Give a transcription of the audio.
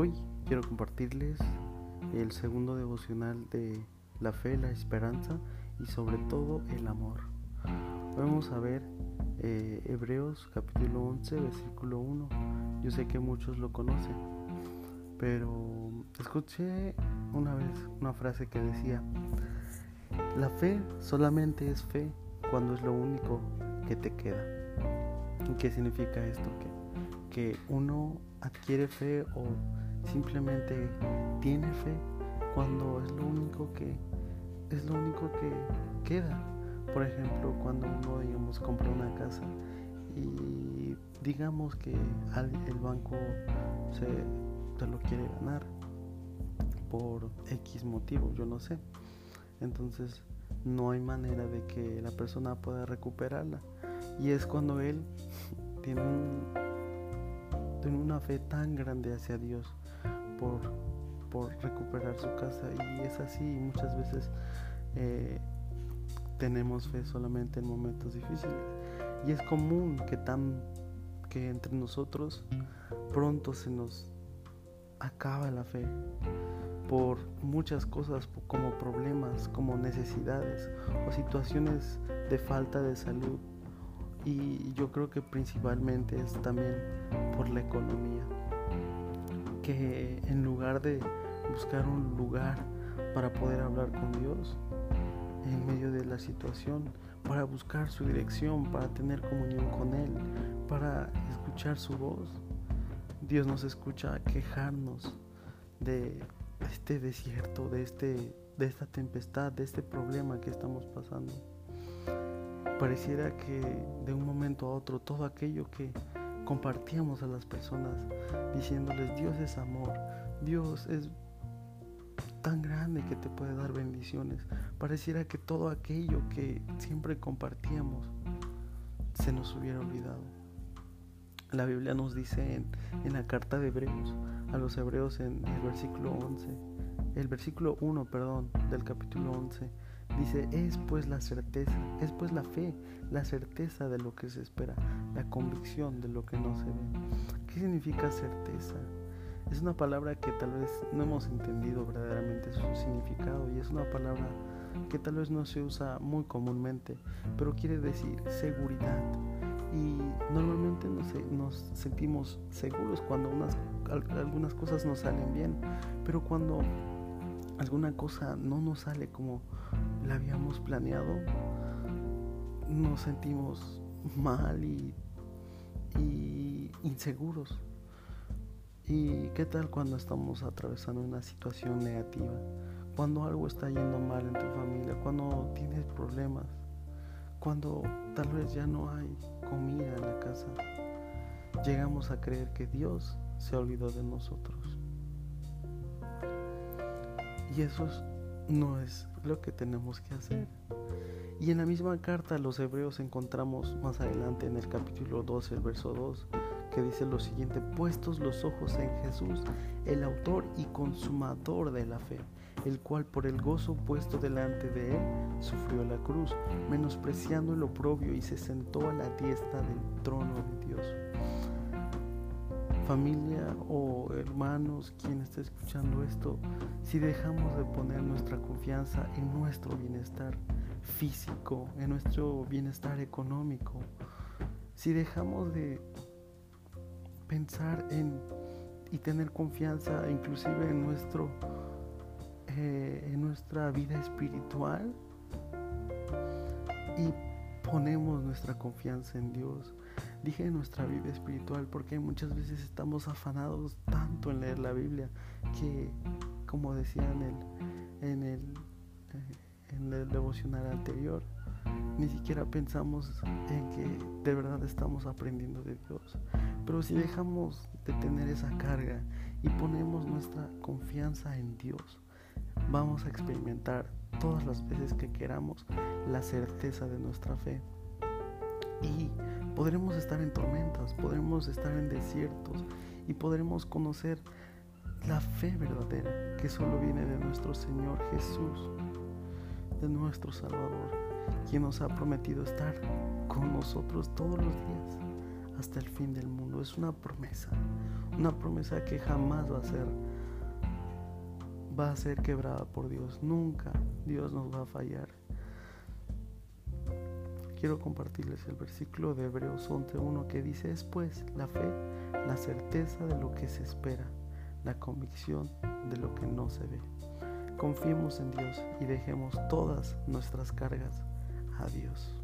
Hoy quiero compartirles el segundo devocional de la fe, la esperanza y sobre todo el amor. Vamos a ver eh, Hebreos capítulo 11 versículo 1. Yo sé que muchos lo conocen, pero escuché una vez una frase que decía, la fe solamente es fe cuando es lo único que te queda. ¿Y qué significa esto? Que, que uno adquiere fe o simplemente tiene fe cuando es lo único que es lo único que queda. Por ejemplo, cuando uno digamos compra una casa y digamos que el banco se, lo quiere ganar por X motivo, yo no sé. Entonces no hay manera de que la persona pueda recuperarla. Y es cuando él tiene, tiene una fe tan grande hacia Dios por, recuperar su casa. Y es así, muchas veces eh, tenemos fe solamente en momentos difíciles. Y es común que, tan, que entre nosotros pronto se nos acaba la fe por muchas cosas como problemas, como necesidades o situaciones de falta de salud. Y yo creo que principalmente es también por la economía. Que en lugar de buscar un lugar para poder hablar con Dios en medio de la situación, para buscar su dirección, para tener comunión con Él, para escuchar su voz, Dios nos escucha quejarnos de este desierto, de, este, de esta tempestad, de este problema que estamos pasando. Pareciera que de un momento a otro todo aquello que compartíamos a las personas, diciéndoles Dios es amor, Dios es tan grande que te puede dar bendiciones, pareciera que todo aquello que siempre compartíamos se nos hubiera olvidado. La Biblia nos dice en, en la carta de Hebreos, a los Hebreos en el versículo 11, el versículo 1, perdón, del capítulo 11, dice, es pues la certeza, es pues la fe, la certeza de lo que se espera, la convicción de lo que no se ve. ¿Qué significa certeza? Es una palabra que tal vez no hemos entendido verdaderamente su significado y es una palabra que tal vez no se usa muy comúnmente, pero quiere decir seguridad. Y normalmente nos, sentimos seguros cuando unas algunas cosas nos salen bien, pero cuando alguna cosa no nos sale como la habíamos planeado, nos sentimos mal y, inseguros. ¿Y qué tal cuando estamos atravesando una situación negativa? Cuando algo está yendo mal en tu familia, cuando tienes problemas, cuando tal vez ya no hay comida en la casa, llegamos a creer que Dios se olvidó de nosotros. Y eso no es lo que tenemos que hacer. Y en la misma carta a los hebreos encontramos más adelante en el capítulo 12, el verso 2, que dice lo siguiente, puestos los ojos en Jesús, el autor y consumador de la fe, el cual por el gozo puesto delante de él sufrió la cruz, menospreciando el oprobio y se sentó a la diestra del trono de Dios familia o hermanos, quien esté escuchando esto, si dejamos de poner nuestra confianza en nuestro bienestar físico, en nuestro bienestar económico, si dejamos de pensar en y tener confianza inclusive en nuestro eh, en nuestra vida espiritual y ponemos nuestra confianza en Dios Dije nuestra vida espiritual porque muchas veces estamos afanados tanto en leer la Biblia que, como decía en el, en el, eh, en el devocional anterior, ni siquiera pensamos en que de verdad estamos aprendiendo de Dios. Pero si dejamos de tener esa carga y ponemos nuestra confianza en Dios, vamos a experimentar todas las veces que queramos la certeza de nuestra fe. Y podremos estar en tormentas, podremos estar en desiertos y podremos conocer la fe verdadera que solo viene de nuestro Señor Jesús, de nuestro Salvador, quien nos ha prometido estar con nosotros todos los días hasta el fin del mundo. Es una promesa, una promesa que jamás va a ser va a ser quebrada por Dios. Nunca Dios nos va a fallar. Quiero compartirles el versículo de Hebreos 11.1 que dice, es pues la fe, la certeza de lo que se espera, la convicción de lo que no se ve. Confiemos en Dios y dejemos todas nuestras cargas a Dios.